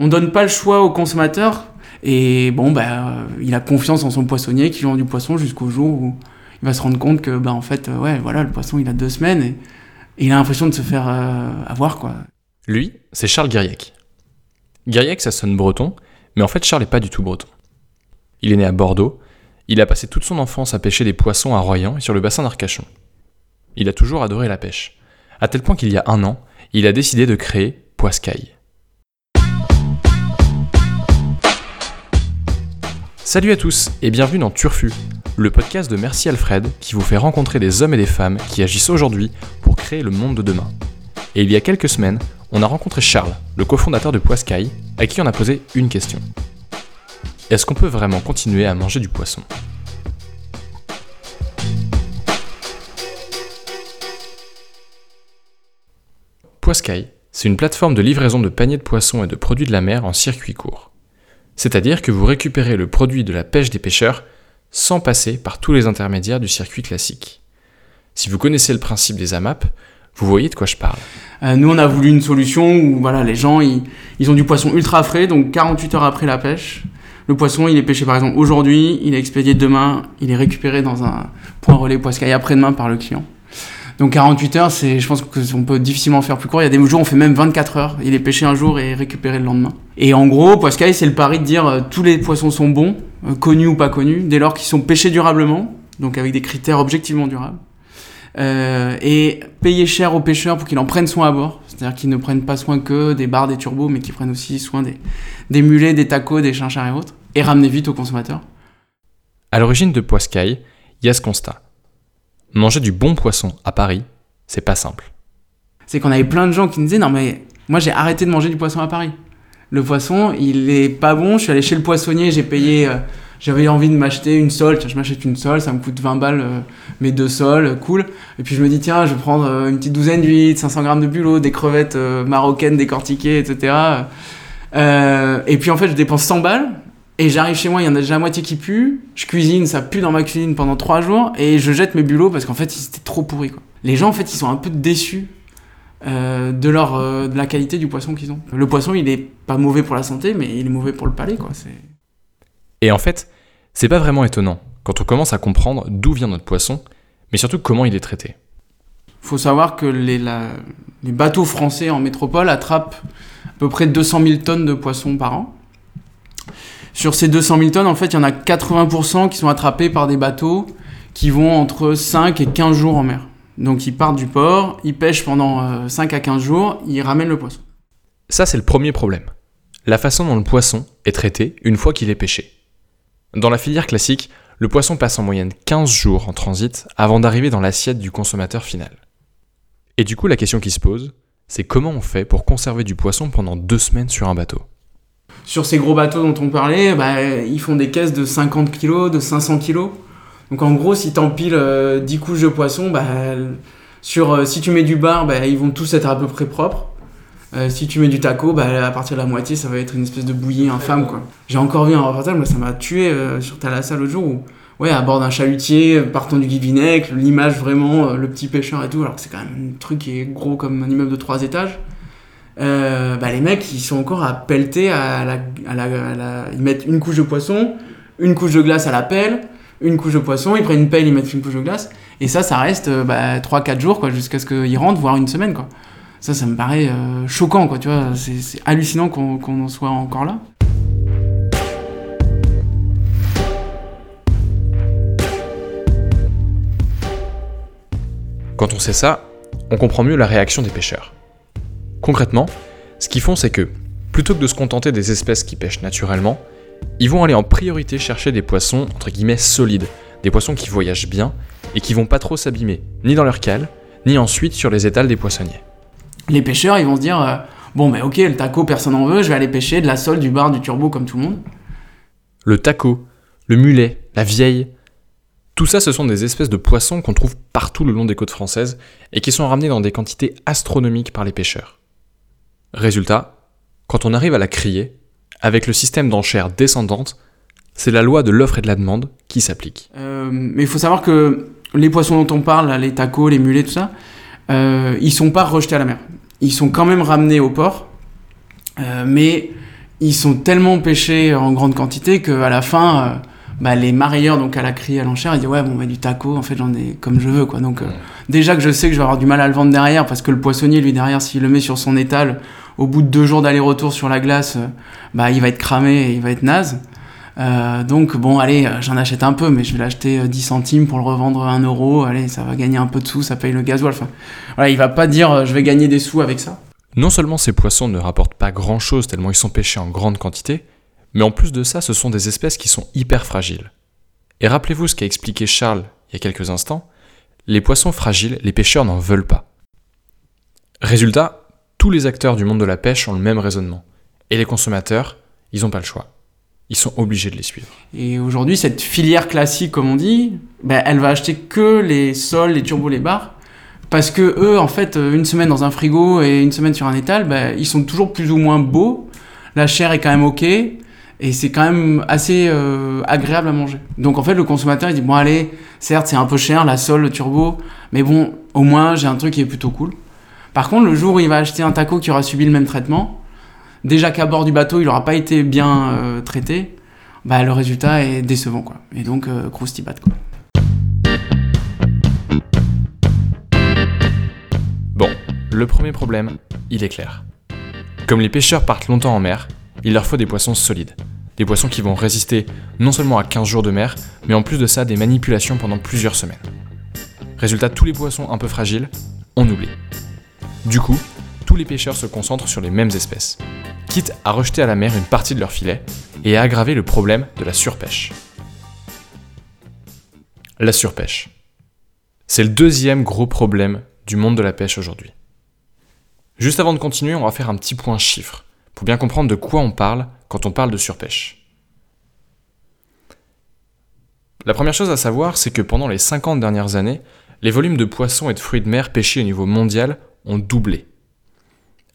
On donne pas le choix au consommateur et bon, bah, il a confiance en son poissonnier qui vend du poisson jusqu'au jour où il va se rendre compte que, bah, en fait, ouais, voilà, le poisson, il a deux semaines et, il a l'impression de se faire avoir, quoi. Lui, c'est Charles Guiriec. Guiriec, ça sonne breton, mais en fait, Charles n'est pas du tout breton. Il est né à Bordeaux, il a passé toute son enfance à pêcher des poissons à Royan et sur le bassin d'Arcachon. Il a toujours adoré la pêche, à tel point qu'il y a un an, il a décidé de créer Poiscaille. Salut à tous et bienvenue dans Turfu, le podcast de Merci Alfred qui vous fait rencontrer des hommes et des femmes qui agissent aujourd'hui pour créer le monde de demain. Et il y a quelques semaines, on a rencontré Charles, le cofondateur de Poiscaille, à qui on a posé une question. Est-ce qu'on peut vraiment continuer à manger du poisson? Poiscaille, c'est une plateforme de livraison de paniers de poissons et de produits de la mer en circuit court. C'est-à-dire que vous récupérez le produit de la pêche des pêcheurs sans passer par tous les intermédiaires du circuit classique. Si vous connaissez le principe des AMAP, vous voyez de quoi je parle. Euh, nous, on a voulu une solution où voilà, les gens, ils, ont du poisson ultra frais, donc 48 heures après la pêche. Le poisson, il est pêché par exemple aujourd'hui, il est expédié demain, il est récupéré dans un point relais poiscaille après-demain par le client. Donc 48 heures, c'est, je pense qu'on peut difficilement faire plus court. Il y a des jours, on fait même 24 heures. Il est pêché un jour et récupéré le lendemain. Et en gros, Poiscaille, c'est le pari de dire euh, tous les poissons sont bons, euh, connus ou pas connus, dès lors qu'ils sont pêchés durablement, donc avec des critères objectivement durables. Euh, et payer cher aux pêcheurs pour qu'ils en prennent soin à bord, c'est-à-dire qu'ils ne prennent pas soin que des barres, des turbos, mais qu'ils prennent aussi soin des, des mulets, des tacos, des chinchards et autres, et ramener vite aux consommateurs. À l'origine de Poiscaille, il y a ce constat. Manger du bon poisson à Paris, c'est pas simple. C'est qu'on avait plein de gens qui nous disaient non mais moi j'ai arrêté de manger du poisson à Paris. Le poisson, il est pas bon. Je suis allé chez le poissonnier, j'ai payé. Euh, j'avais envie de m'acheter une sole. Tiens, je m'achète une sole, ça me coûte 20 balles euh, mes deux sols, cool. Et puis je me dis tiens, je vais prendre euh, une petite douzaine d'huîtres, 500 grammes de bulot, des crevettes marocaines décortiquées, etc. et puis en fait, je dépense 100 balles et j'arrive chez moi, il y en a déjà la moitié qui pue. Je cuisine, ça pue dans ma cuisine pendant trois jours. Et je jette mes bulots parce qu'en fait, ils étaient trop pourris. Quoi. Les gens, en fait, ils sont un peu déçus euh, de, leur, euh, de la qualité du poisson qu'ils ont. Le poisson, il est pas mauvais pour la santé, mais il est mauvais pour le palais. Quoi. Et en fait, c'est pas vraiment étonnant quand on commence à comprendre d'où vient notre poisson, mais surtout comment il est traité. faut savoir que les, les bateaux français en métropole attrapent à peu près 200 000 tonnes de poissons par an. Sur ces 200 000 tonnes, en fait, il y en a 80% qui sont attrapés par des bateaux qui vont entre 5 et 15 jours en mer. Donc ils partent du port, ils pêchent pendant 5 euh, à 15 jours, ils ramènent le poisson. Ça, c'est le premier problème. La façon dont le poisson est traité une fois qu'il est pêché. Dans la filière classique, le poisson passe en moyenne 15 jours en transit avant d'arriver dans l'assiette du consommateur final. Et du coup, la question qui se pose, c'est comment on fait pour conserver du poisson pendant deux semaines sur un bateau? Sur ces gros bateaux dont on parlait, bah, ils font des caisses de 50 kg, de 500 kg. Donc en gros, si tu empiles 10 euh, couches de poisson, bah, sur, euh, si tu mets du bar, bah, ils vont tous être à peu près propres. Euh, si tu mets du taco, bah, à partir de la moitié, ça va être une espèce de bouillie infâme. quoi. J'ai encore vu un reportage, moi ça m'a tué sur Thalassa l'autre jour, où, ouais, à bord d'un chalutier, partant du Guivinec, l'image vraiment, le petit pêcheur et tout, alors que c'est quand même un truc qui est gros comme un immeuble de 3 étages. Euh, bah, les mecs, ils sont encore à pelleter à la, Ils mettent une couche de poisson, une couche de glace à la pelle, une couche de poisson, ils prennent une pelle, ils mettent une couche de glace. Et ça, ça reste euh, bah, 3-4 jours, quoi, jusqu'à ce qu'ils rentrent, voire une semaine, quoi. Ça, ça me paraît euh, choquant, quoi, tu vois. C'est hallucinant qu'on en soit encore là. Quand on sait ça, on comprend mieux la réaction des pêcheurs. Concrètement, ce qu'ils font, c'est que, plutôt que de se contenter des espèces qui pêchent naturellement, ils vont aller en priorité chercher des poissons entre guillemets solides, des poissons qui voyagent bien et qui vont pas trop s'abîmer, ni dans leur cale, ni ensuite sur les étals des poissonniers. Les pêcheurs, ils vont se dire euh, bon, mais ok, le taco, personne n'en veut, je vais aller pêcher de la sole, du bar, du turbo comme tout le monde. Le taco, le mulet, la vieille, tout ça, ce sont des espèces de poissons qu'on trouve partout le long des côtes françaises et qui sont ramenés dans des quantités astronomiques par les pêcheurs. Résultat, quand on arrive à la crier, avec le système d'enchères descendante, c'est la loi de l'offre et de la demande qui s'applique. Euh, mais il faut savoir que les poissons dont on parle, les tacos, les mulets, tout ça, euh, ils sont pas rejetés à la mer. Ils sont quand même ramenés au port, euh, mais ils sont tellement pêchés en grande quantité qu'à la fin, euh, bah, les marailleurs, donc à la criée à l'enchère, ils disent ouais, bon, bah, du taco, en fait, j'en ai comme je veux, quoi. Donc, euh, déjà que je sais que je vais avoir du mal à le vendre derrière, parce que le poissonnier, lui, derrière, s'il le met sur son étal, au bout de deux jours d'aller-retour sur la glace, euh, bah, il va être cramé il va être naze. Euh, donc bon, allez, euh, j'en achète un peu, mais je vais l'acheter euh, 10 centimes pour le revendre 1 euro. Allez, ça va gagner un peu de sous, ça paye le gasoil. Enfin, il va pas dire je vais gagner des sous avec ça. Non seulement ces poissons ne rapportent pas grand-chose tellement ils sont pêchés en grande quantité, mais en plus de ça, ce sont des espèces qui sont hyper fragiles. Et rappelez-vous ce qu'a expliqué Charles il y a quelques instants, les poissons fragiles, les pêcheurs n'en veulent pas. Résultat, tous les acteurs du monde de la pêche ont le même raisonnement. Et les consommateurs, ils n'ont pas le choix. Ils sont obligés de les suivre. Et aujourd'hui, cette filière classique, comme on dit, ben, elle va acheter que les sols, les turbos, les bars. Parce que eux, en fait, euh, une semaine dans un frigo et une semaine sur un étal, ben, ils sont toujours plus ou moins beaux. La chair est quand même ok. Et c'est quand même assez euh, agréable à manger. Donc en fait, le consommateur, il dit, bon allez, certes, c'est un peu cher, la sole, le turbo, mais bon, au moins, j'ai un truc qui est plutôt cool. Par contre, le jour où il va acheter un taco qui aura subi le même traitement, déjà qu'à bord du bateau, il n'aura pas été bien euh, traité, bah, le résultat est décevant. Quoi. Et donc, euh, quoi. Bon, le premier problème, il est clair. Comme les pêcheurs partent longtemps en mer, il leur faut des poissons solides. Des poissons qui vont résister non seulement à 15 jours de mer, mais en plus de ça, des manipulations pendant plusieurs semaines. Résultat, tous les poissons un peu fragiles, on oublie. Du coup, tous les pêcheurs se concentrent sur les mêmes espèces, quitte à rejeter à la mer une partie de leur filet et à aggraver le problème de la surpêche. La surpêche. C'est le deuxième gros problème du monde de la pêche aujourd'hui. Juste avant de continuer, on va faire un petit point chiffre, pour bien comprendre de quoi on parle quand on parle de surpêche. La première chose à savoir, c'est que pendant les 50 dernières années, les volumes de poissons et de fruits de mer pêchés au niveau mondial ont doublé.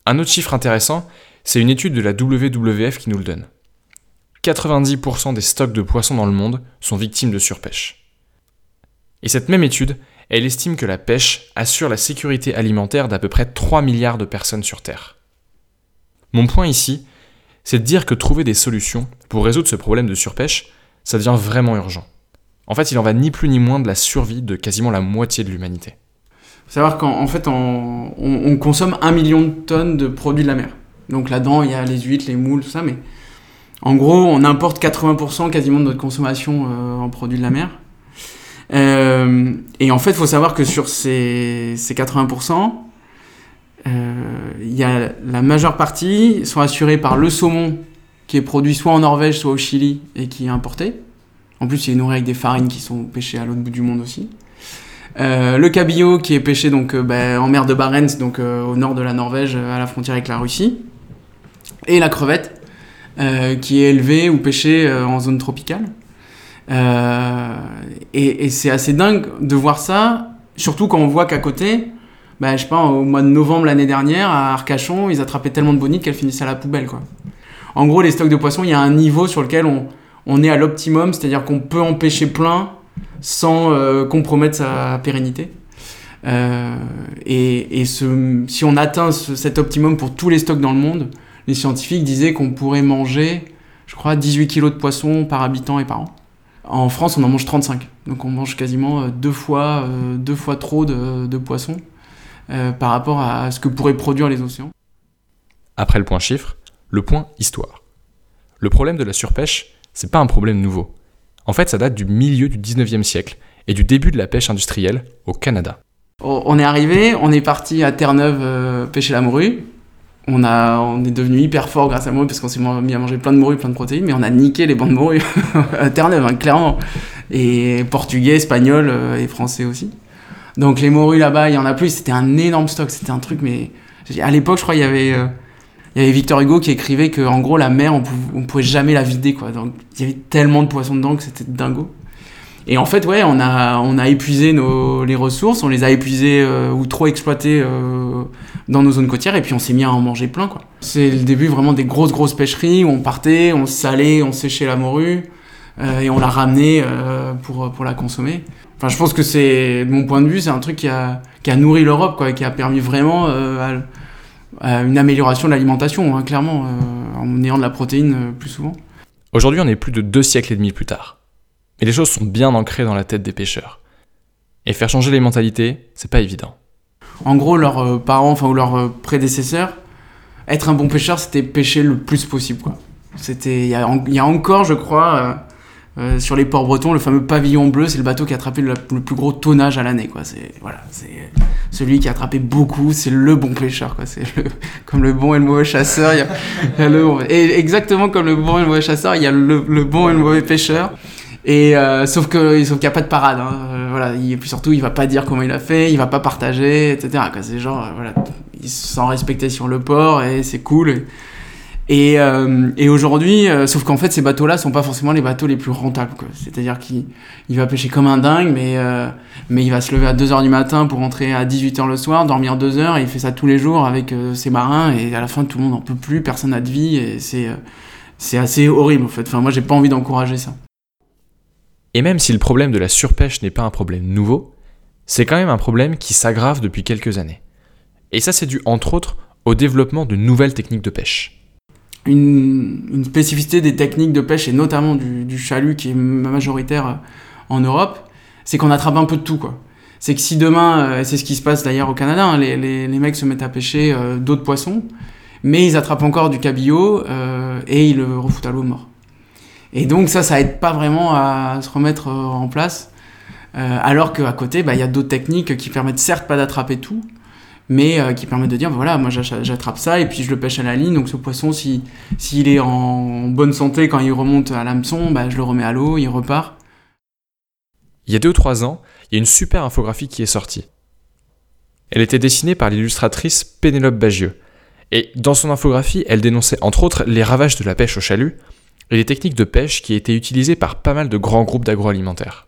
Un autre chiffre intéressant, c'est une étude de la WWF qui nous le donne. 90% des stocks de poissons dans le monde sont victimes de surpêche. Et cette même étude, elle estime que la pêche assure la sécurité alimentaire d'à peu près 3 milliards de personnes sur Terre. Mon point ici, c'est de dire que trouver des solutions pour résoudre ce problème de surpêche, ça devient vraiment urgent. En fait, il en va ni plus ni moins de la survie de quasiment la moitié de l'humanité. Faut savoir qu'en en fait, on, on consomme un million de tonnes de produits de la mer. Donc là-dedans, il y a les huîtres, les moules, tout ça, mais en gros, on importe 80% quasiment de notre consommation euh, en produits de la mer. Euh, et en fait, il faut savoir que sur ces, ces 80%, euh, la majeure partie sont assurés par le saumon qui est produit soit en Norvège, soit au Chili et qui est importé. En plus, il est nourri avec des farines qui sont pêchées à l'autre bout du monde aussi. Euh, le cabillaud qui est pêché donc euh, ben, en mer de Barents, donc euh, au nord de la Norvège, à la frontière avec la Russie. Et la crevette qui est élevée ou pêchée en zone tropicale. Et et c'est assez dingue de voir ça, surtout quand on voit qu'à côté, bah, je sais pas, au mois de novembre l'année dernière, à Arcachon, ils attrapaient tellement de bonites qu'elles finissaient à la poubelle. Quoi. En gros, les stocks de poissons, il y a un niveau sur lequel on, on est à l'optimum, c'est-à-dire qu'on peut en pêcher plein sans euh, compromettre sa pérennité. Euh, et si on atteint ce- cet optimum pour tous les stocks dans le monde, les scientifiques disaient qu'on pourrait manger, je crois, 18 kilos de poissons par habitant et par an. En France, on en mange 35. Donc on mange quasiment euh, deux fois, deux fois trop de, de poissons par rapport à ce que pourraient produire les océans. Après le point chiffre, le point histoire. Le problème de la surpêche, c'est pas un problème nouveau. En fait, ça date du milieu du 19e siècle et du début de la pêche industrielle au Canada. On est arrivé, on est parti à Terre-Neuve euh, pêcher la morue. On, a, on est devenu hyper fort grâce à la morue parce qu'on s'est mis à manger plein de morue, plein de protéines, mais on a niqué les bancs de morue à Terre-Neuve, hein, clairement. Et portugais, espagnol euh, et français aussi. Donc les morues là-bas, il y en a plus, c'était un énorme stock, c'était un truc, mais à l'époque, je crois, il y avait, euh, il y avait Victor Hugo qui écrivait que en gros, la mer, on, pou- on pouvait jamais la vider, quoi. Donc il y avait tellement de poissons dedans que c'était dingo. Et en fait, ouais, on a, on a épuisé nos, les ressources, on les a épuisées euh, ou trop exploitées euh, dans nos zones côtières, et puis on s'est mis à en manger plein, quoi. C'est le début vraiment des grosses, grosses pêcheries où on partait, on salait, on séchait la morue, euh, et on la ramenait pour, pour la consommer. Enfin, je pense que c'est, de mon point de vue, c'est un truc qui a, qui a nourri l'Europe, quoi, qui a permis vraiment une amélioration de l'alimentation, hein, clairement, en ayant de la protéine plus souvent. Aujourd'hui, on est plus de deux siècles et demi plus tard. Mais les choses sont bien ancrées dans la tête des pêcheurs. Et faire changer les mentalités, c'est pas évident. En gros, leurs parents, enfin, ou leurs prédécesseurs, être un bon pêcheur, c'était pêcher le plus possible, quoi. C'était, il y, a encore, je crois, euh, sur les ports bretons, le fameux pavillon bleu, c'est le bateau qui a attrapé le, plus gros tonnage à l'année. Quoi. C'est, voilà, c'est celui qui a attrapé beaucoup, c'est le bon pêcheur. Quoi. C'est comme le bon et le mauvais chasseur. Y a, le, et exactement comme le bon et le mauvais chasseur, il y a le, bon et le mauvais pêcheur. Et euh, sauf que sauf qu'il n'y a pas de parade. Hein. Euh, voilà, et puis surtout, il va pas dire comment il a fait, il va pas partager, etc. C'est genre, voilà, il se sent respecté sur le port et c'est cool. Et, euh, et aujourd'hui, euh, sauf qu'en fait, ces bateaux-là sont pas forcément les bateaux les plus rentables. C'est-à-dire qu'il il va pêcher comme un dingue, mais, euh, il va se lever à 2h du matin pour rentrer à 18h le soir, dormir 2 heures, et il fait ça tous les jours avec ses marins, et à la fin, tout le monde n'en peut plus, personne n'a de vie, et c'est c'est assez horrible en fait. Enfin, moi, j'ai pas envie d'encourager ça. Et même si le problème de la surpêche n'est pas un problème nouveau, c'est quand même un problème qui s'aggrave depuis quelques années. Et ça, c'est dû entre autres au développement de nouvelles techniques de pêche une, spécificité des techniques de pêche et notamment du, chalut qui est majoritaire euh, en Europe, c'est qu'on attrape un peu de tout quoi. C'est que si demain, euh, c'est ce qui se passe d'ailleurs au Canada, hein, les, mecs se mettent à pêcher euh, d'autres poissons, mais ils attrapent encore du cabillaud et ils le refoutent à l'eau mort. Et donc ça, ça aide pas vraiment à se remettre en place. alors qu'à côté, bah, il y a d'autres techniques qui permettent certes pas d'attraper tout, mais euh, qui permet de dire voilà moi j'attrape ça et puis je le pêche à la ligne. Donc ce poisson s'il si, est en bonne santé quand il remonte à l'hameçon bah, je le remets à l'eau il repart. Il y a deux ou trois ans il y a une super infographie qui est sortie. Elle était dessinée par l'illustratrice Pénélope Bagieux. Et dans son infographie elle dénonçait entre autres les ravages de la pêche au chalut et les techniques de pêche qui étaient utilisées par pas mal de grands groupes d'agroalimentaire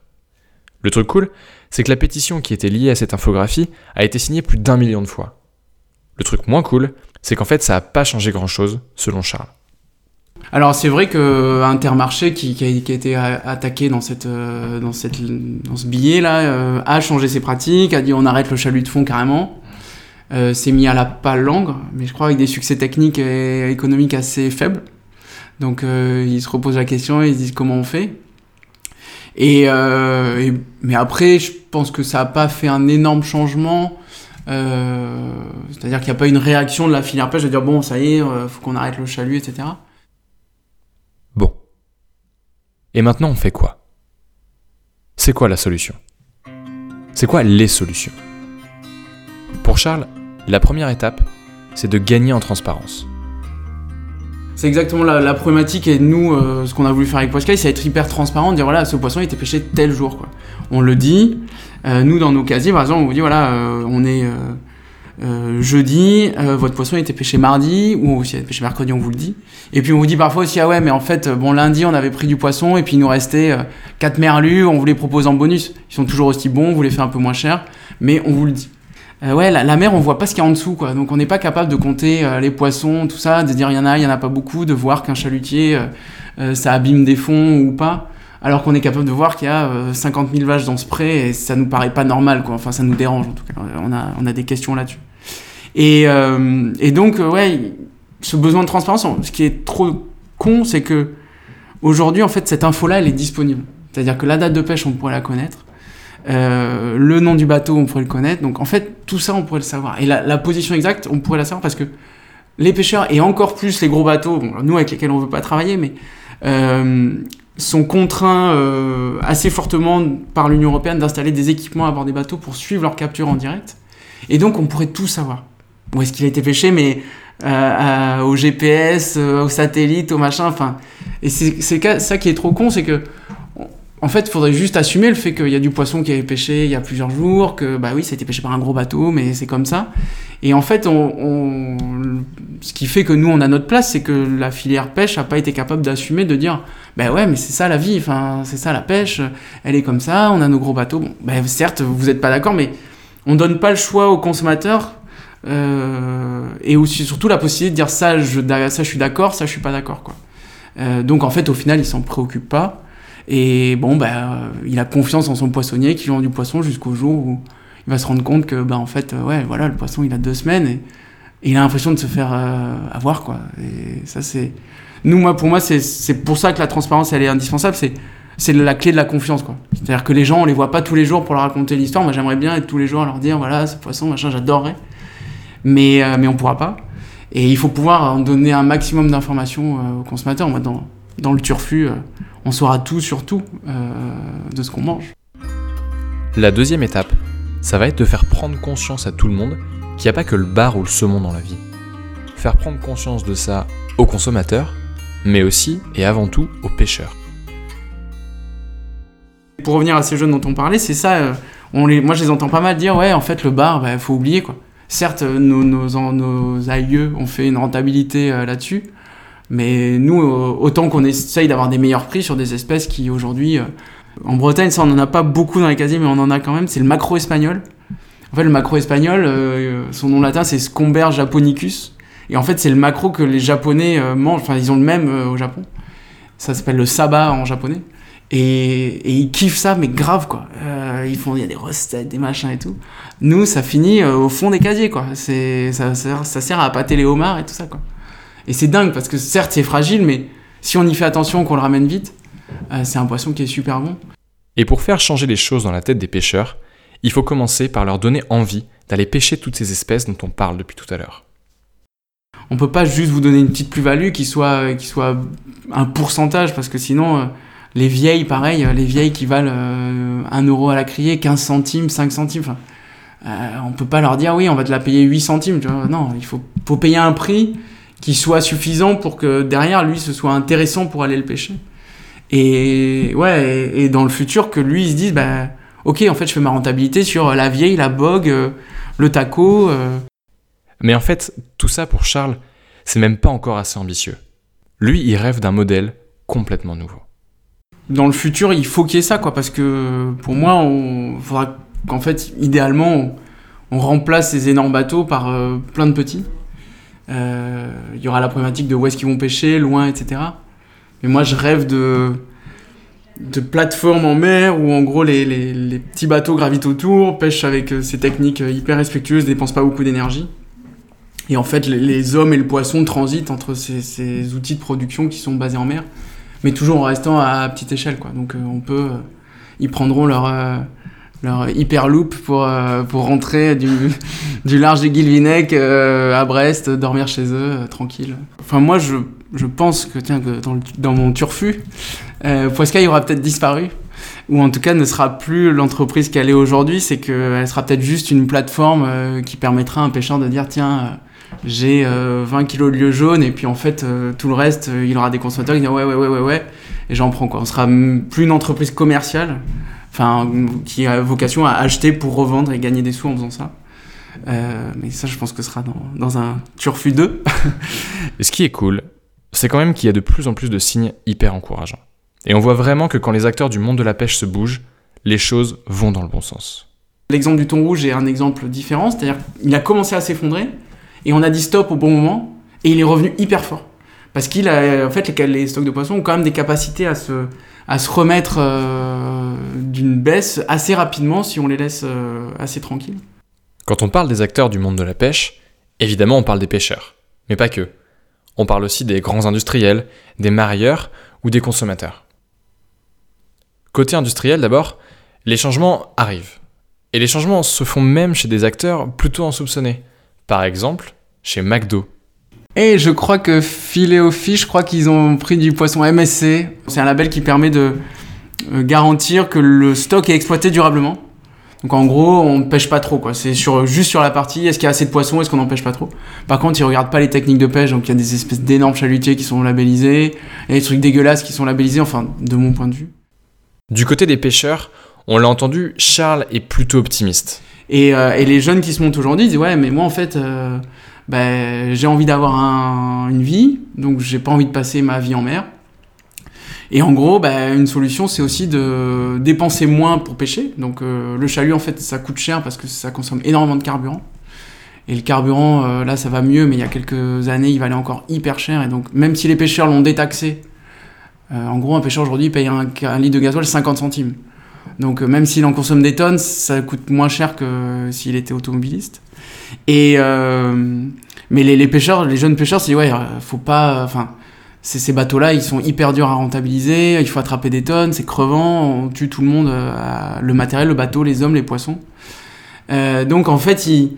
le truc cool, c'est que la pétition qui était liée à cette infographie a été signée plus d'un million de fois. Le truc moins cool, c'est qu'en fait ça n'a pas changé grand-chose, selon Charles. Alors c'est vrai que Intermarché qui, a, été attaqué dans, cette, euh, dans, cette, dans ce billet là euh, a changé ses pratiques, a dit on arrête le chalut de fond carrément, euh, s'est mis à la palangre, mais je crois avec des succès techniques et économiques assez faibles. Donc ils se reposent la question, ils se disent comment on fait. Euh, et, mais après, je pense que ça n'a pas fait un énorme changement. Euh, c'est-à-dire qu'il n'y a pas une réaction de la filière pêche de dire bon, ça y est, euh, faut qu'on arrête le chalut, etc. Bon. Et maintenant, on fait quoi? C'est quoi la solution? C'est quoi les solutions? Pour Charles, la première étape, c'est de gagner en transparence. C'est exactement la, problématique et nous, euh, ce qu'on a voulu faire avec Poiscaille, c'est être hyper transparent, dire voilà, ce poisson a été pêché tel jour. Quoi. On le dit. Euh, nous, dans nos casiers, par exemple, on vous dit voilà, euh, on est jeudi, votre poisson a été pêché mardi, ou s'il a été pêché mercredi, on vous le dit. Et puis on vous dit parfois aussi ah ouais, mais en fait, bon, lundi, on avait pris du poisson et puis il nous restait 4 merlus, on vous les propose en bonus. Ils sont toujours aussi bons, on vous les fait un peu moins cher, mais on vous le dit. Euh, ouais, la, mer, on voit pas ce qu'il y a en dessous, quoi. Donc on n'est pas capable de compter euh, les poissons, tout ça, de dire il y en a, il y en a pas beaucoup, de voir qu'un chalutier, euh, ça abîme des fonds ou pas. Alors qu'on est capable de voir qu'il y a 50 000 vaches dans ce pré et ça nous paraît pas normal, quoi. Enfin, ça nous dérange, en tout cas. On a, on a des questions là-dessus. Et, et donc, ouais, ce besoin de transparence, ce qui est trop con, c'est que aujourd'hui, en fait, cette info-là, elle est disponible. C'est-à-dire que la date de pêche, on pourrait la connaître. Euh, le nom du bateau, on pourrait le connaître. Donc en fait, tout ça, on pourrait le savoir. Et la, position exacte, on pourrait la savoir parce que les pêcheurs, et encore plus les gros bateaux, nous avec lesquels on veut pas travailler, mais euh, sont contraints euh, assez fortement par l'Union Européenne d'installer des équipements à bord des bateaux pour suivre leur capture en direct. Et donc on pourrait tout savoir. Où est-ce qu'il a été pêché, mais au GPS, au satellite, au machin, enfin... Et c'est ça qui est trop con, c'est que en fait, il faudrait juste assumer le fait qu'il y a du poisson qui a été pêché il y a plusieurs jours, que bah oui, ça a été pêché par un gros bateau, mais c'est comme ça. Et en fait, on, ce qui fait que nous, on a notre place, c'est que la filière pêche n'a pas été capable d'assumer, de dire, bah ouais, mais c'est ça la vie, enfin, c'est ça la pêche, elle est comme ça, on a nos gros bateaux. Bon, bah, certes, vous n'êtes pas d'accord, mais on donne pas le choix aux consommateurs euh, et aussi surtout la possibilité de dire ça, je, ça, je suis d'accord, ça, je suis pas d'accord, quoi. Euh, donc en fait, au final, ils s'en préoccupent pas. Et bon, bah, il a confiance en son poissonnier qui vend du poisson jusqu'au jour où il va se rendre compte que, bah, en fait, ouais, voilà, le poisson, il a deux semaines et il a l'impression de se faire avoir, quoi. Et ça, c'est. Nous, moi, pour moi, c'est pour ça que la transparence, elle est indispensable. C'est la clé de la confiance, quoi. C'est-à-dire que les gens, on les voit pas tous les jours pour leur raconter l'histoire. Moi, j'aimerais bien être tous les jours à leur dire, voilà, ce poisson, machin, j'adorerais. Mais, euh, mais on pourra pas. Et il faut pouvoir en donner un maximum d'informations euh, aux consommateurs. Moi, dans, dans le turfu, euh, on saura tout sur tout de ce qu'on mange. La deuxième étape, ça va être de faire prendre conscience à tout le monde qu'il n'y a pas que le bar ou le saumon dans la vie. Faire prendre conscience de ça aux consommateurs, mais aussi et avant tout aux pêcheurs pour revenir à ces jeunes dont on parlait, c'est ça. Euh, on les, moi, je les entends pas mal dire ouais, en fait, le bar, bah, faut oublier quoi. Certes, euh, nos, nos, nos aïeux ont fait une rentabilité euh, là-dessus, mais nous, autant qu'on essaye d'avoir des meilleurs prix sur des espèces qui aujourd'hui, en Bretagne, ça on en a pas beaucoup dans les casiers, mais on en a quand même. C'est le macro espagnol. En fait, le macro espagnol, son nom latin, c'est Scomber japonicus. Et en fait, c'est le macro que les Japonais mangent. Enfin, ils ont le même au Japon. Ça s'appelle le saba en japonais. Et, ils kiffent ça, mais grave, quoi. Euh, ils font, il y a des recettes, des machins et tout. Nous, ça finit euh, au fond des casiers, quoi. Ça, sert, ça sert à appâter les homards et tout ça, quoi. Et c'est dingue, parce que certes, c'est fragile, mais si on y fait attention, qu'on le ramène vite, euh, c'est un poisson qui est super bon. Et pour faire changer les choses dans la tête des pêcheurs, il faut commencer par leur donner envie d'aller pêcher toutes ces espèces dont on parle depuis tout à l'heure. On peut pas juste vous donner une petite plus-value qui soit, qui soit un pourcentage, parce que sinon les vieilles, pareil, les vieilles qui valent 1 euh, euro à la criée, 15 centimes, 5 centimes. Enfin, euh, on peut pas leur dire oui, on va te la payer 8 centimes. Tu vois. Non, il faut, faut payer un prix qui soit suffisant pour que derrière lui ce soit intéressant pour aller le pêcher. Et ouais, et, dans le futur que lui il se dise bah ok en fait je fais ma rentabilité sur la vieille, la bogue, euh, le taco. Euh. Mais en fait tout ça pour Charles c'est même pas encore assez ambitieux. Lui il rêve d'un modèle complètement nouveau dans le futur, il faut qu'il y ait ça, quoi, parce que pour moi, on faudra qu'en fait, idéalement, on, remplace ces énormes bateaux par euh, plein de petits. Euh, il y aura la problématique de où est-ce qu'ils vont pêcher, loin, etc. Mais moi, je rêve de, de plateformes en mer où, en gros, les, les, les petits bateaux gravitent autour, pêchent avec euh, ces techniques hyper respectueuses, dépensent pas beaucoup d'énergie. Et en fait, les, les, hommes et le poisson transitent entre ces, ces outils de production qui sont basés en mer mais toujours en restant à petite échelle, quoi. Donc euh, on peut, euh, ils prendront leur euh, leur hyperloop pour, pour rentrer du, du large de Guilvinec à Brest, dormir chez eux, tranquille. Enfin, moi, je, je pense que, tiens, que dans, dans mon turfu, euh, Poiscaille aura peut-être disparu, ou en tout cas ne sera plus l'entreprise qu'elle est aujourd'hui, c'est qu'elle sera peut-être juste une plateforme qui permettra à un pêcheur de dire, tiens, j'ai 20 euh, kilos de lieu jaune et puis en fait euh, tout le reste euh, il aura des consommateurs qui disent ouais ouais ouais ouais ouais. Et j'en prends quoi. On sera plus une entreprise commerciale enfin qui a vocation à acheter pour revendre et gagner des sous en faisant ça. Mais ça je pense que ce sera dans, dans un turfu 2 et ce qui est cool c'est quand même qu'il y a de plus en plus de signes hyper encourageants. Et on voit vraiment que quand les acteurs du monde de la pêche se bougent les choses vont dans le bon sens. L'exemple du thon rouge est un exemple différent, c'est-à-dire qu'il a commencé à s'effondrer, et on a dit stop au bon moment, et il est revenu hyper fort. Parce qu'il a, en fait, les, les, stocks de poissons ont quand même des capacités à se, à se remettre euh, d'une baisse assez rapidement si on les laisse euh, assez tranquilles. Quand on parle des acteurs du monde de la pêche, évidemment on parle des pêcheurs, mais pas que. On parle aussi des grands industriels, des marieurs ou des consommateurs. Côté industriel d'abord, les changements arrivent. Et les changements se font même chez des acteurs plutôt insoupçonnés. Par exemple, chez McDo. Et je crois que Filet Fish, je crois qu'ils ont pris du poisson MSC. C'est un label qui permet de euh, garantir que le stock est exploité durablement. Donc en gros, on ne pêche pas trop, quoi. C'est sur, juste sur la partie, est-ce qu'il y a assez de poissons, est-ce qu'on n'en pêche pas trop? Par contre, ils regardent pas les techniques de pêche, donc il y a des espèces d'énormes chalutiers qui sont labellisés, et des trucs dégueulasses qui sont labellisés, enfin, de mon point de vue. Du côté des pêcheurs, on l'a entendu, Charles est plutôt optimiste. Et, euh, et les jeunes qui se montent aujourd'hui disent, ouais, mais moi en fait, euh, ben, j'ai envie d'avoir un, une vie, donc j'ai pas envie de passer ma vie en mer. Et en gros, ben, une solution, c'est aussi de dépenser moins pour pêcher. Donc euh, le chalut, en fait, ça coûte cher parce que ça consomme énormément de carburant. Et le carburant, euh, là, ça va mieux, mais il y a quelques années, il valait encore hyper cher. Et donc, même si les pêcheurs l'ont détaxé, euh, en gros, un pêcheur aujourd'hui paye un, un, litre de gasoil 50 centimes. Donc, même s'il en consomme des tonnes, ça coûte moins cher que s'il était automobiliste. Et Mais les, pêcheurs, les jeunes pêcheurs, c'est ouais, euh, faut pas. Enfin, ces, bateaux-là, ils sont hyper durs à rentabiliser. Il faut attraper des tonnes, c'est crevant. On tue tout le monde, euh, le matériel, le bateau, les hommes, les poissons. Euh, donc en fait, ils,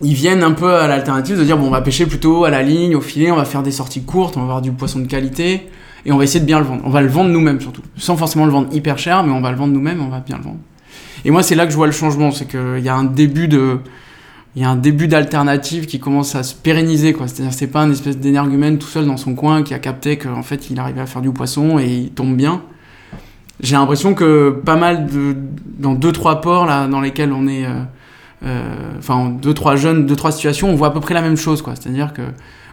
ils viennent un peu à l'alternative de dire bon, on va pêcher plutôt à la ligne, au filet, on va faire des sorties courtes, on va avoir du poisson de qualité et on va essayer de bien le vendre. On va le vendre nous-mêmes surtout, sans forcément le vendre hyper cher, mais on va le vendre nous-mêmes, on va bien le vendre. Et moi, c'est là que je vois le changement, c'est qu'il y a un début de il y a un début d'alternative qui commence à se pérenniser quoi. C'est-à-dire c'est pas un espèce d'énergumène tout seul dans son coin qui a capté qu'en fait il arrivait à faire du poisson et il tombe bien. J'ai l'impression que pas mal de dans deux trois ports là dans lesquels on est euh, euh, enfin en deux trois jeunes deux trois situations on voit à peu près la même chose quoi. C'est-à-dire que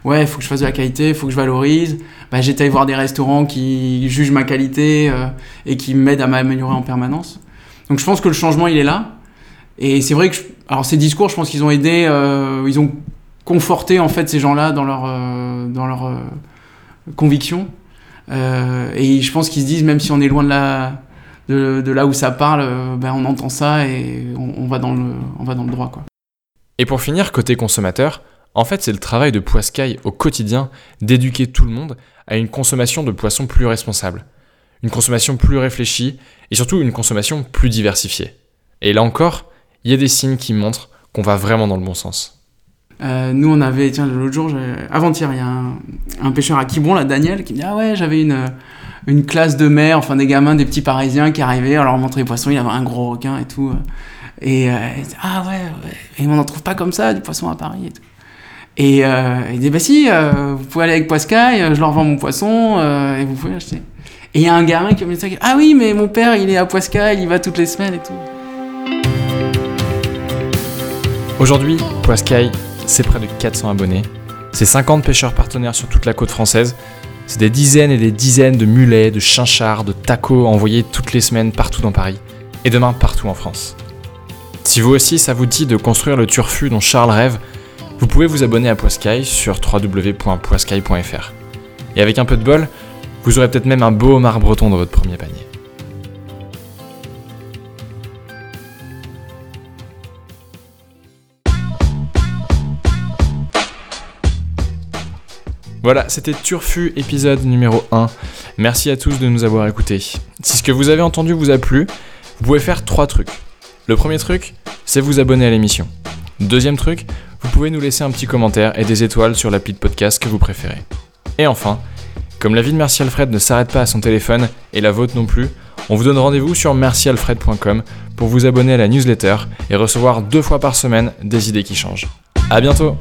ouais faut que je fasse de la qualité faut que je valorise. Bah, j'étais voir des restaurants qui jugent ma qualité euh, et qui m'aident à m'améliorer en permanence. Donc je pense que le changement il est là et c'est vrai que alors ces discours je pense qu'ils ont aidé euh, ils ont conforté en fait ces gens-là dans leur euh, dans leur euh, conviction. Euh, et je pense qu'ils se disent même si on est loin de la de, là où ça parle ben on entend ça et on, on va dans le on va dans le droit quoi. Et pour finir, côté consommateur, en fait, c'est le travail de Poiscaille au quotidien d'éduquer tout le monde à une consommation de poissons plus responsable, une consommation plus réfléchie et surtout une consommation plus diversifiée. Et là encore, il y a des signes qui montrent qu'on va vraiment dans le bon sens. Euh, nous, on avait, tiens, l'autre jour, avant-hier, il y a un, pêcheur à Quiberon, là, Daniel, qui me dit Ah ouais, j'avais une, euh, une classe de mer, enfin des gamins, des petits parisiens qui arrivaient, on leur montrait les poissons, il y avait un gros requin et tout. Et euh, ils disaient, Ah ouais, ouais, et on n'en trouve pas comme ça, du poisson à Paris et tout. Et euh, il dit Bah si, euh, vous pouvez aller avec Poiscaille, euh, je leur vends mon poisson euh, et vous pouvez l'acheter. Et il y a un gamin qui me dit, Ah oui, mais mon père, il est à Poiscaille, il va toutes les semaines et tout. Aujourd'hui, Poiscaille, c'est près de 400 abonnés. C'est 50 pêcheurs partenaires sur toute la côte française. C'est des dizaines et des dizaines de mulets, de chinchards, de tacos envoyés toutes les semaines partout dans Paris. Et demain partout en France. Si vous aussi ça vous dit de construire le turfu dont Charles rêve, vous pouvez vous abonner à Poiscaille sur www.poiscaille.fr. Et avec un peu de bol, vous aurez peut-être même un beau homard breton dans votre premier panier. Voilà, c'était Turfu épisode numéro 1. Merci à tous de nous avoir écoutés. Si ce que vous avez entendu vous a plu, vous pouvez faire trois trucs. Le premier truc, c'est vous abonner à l'émission. Deuxième truc, vous pouvez nous laisser un petit commentaire et des étoiles sur l'appli de podcast que vous préférez. Et enfin, comme la vie de Merci Alfred ne s'arrête pas à son téléphone et la vôtre non plus, on vous donne rendez-vous sur mercialfred.com pour vous abonner à la newsletter et recevoir deux fois par semaine des idées qui changent. À bientôt!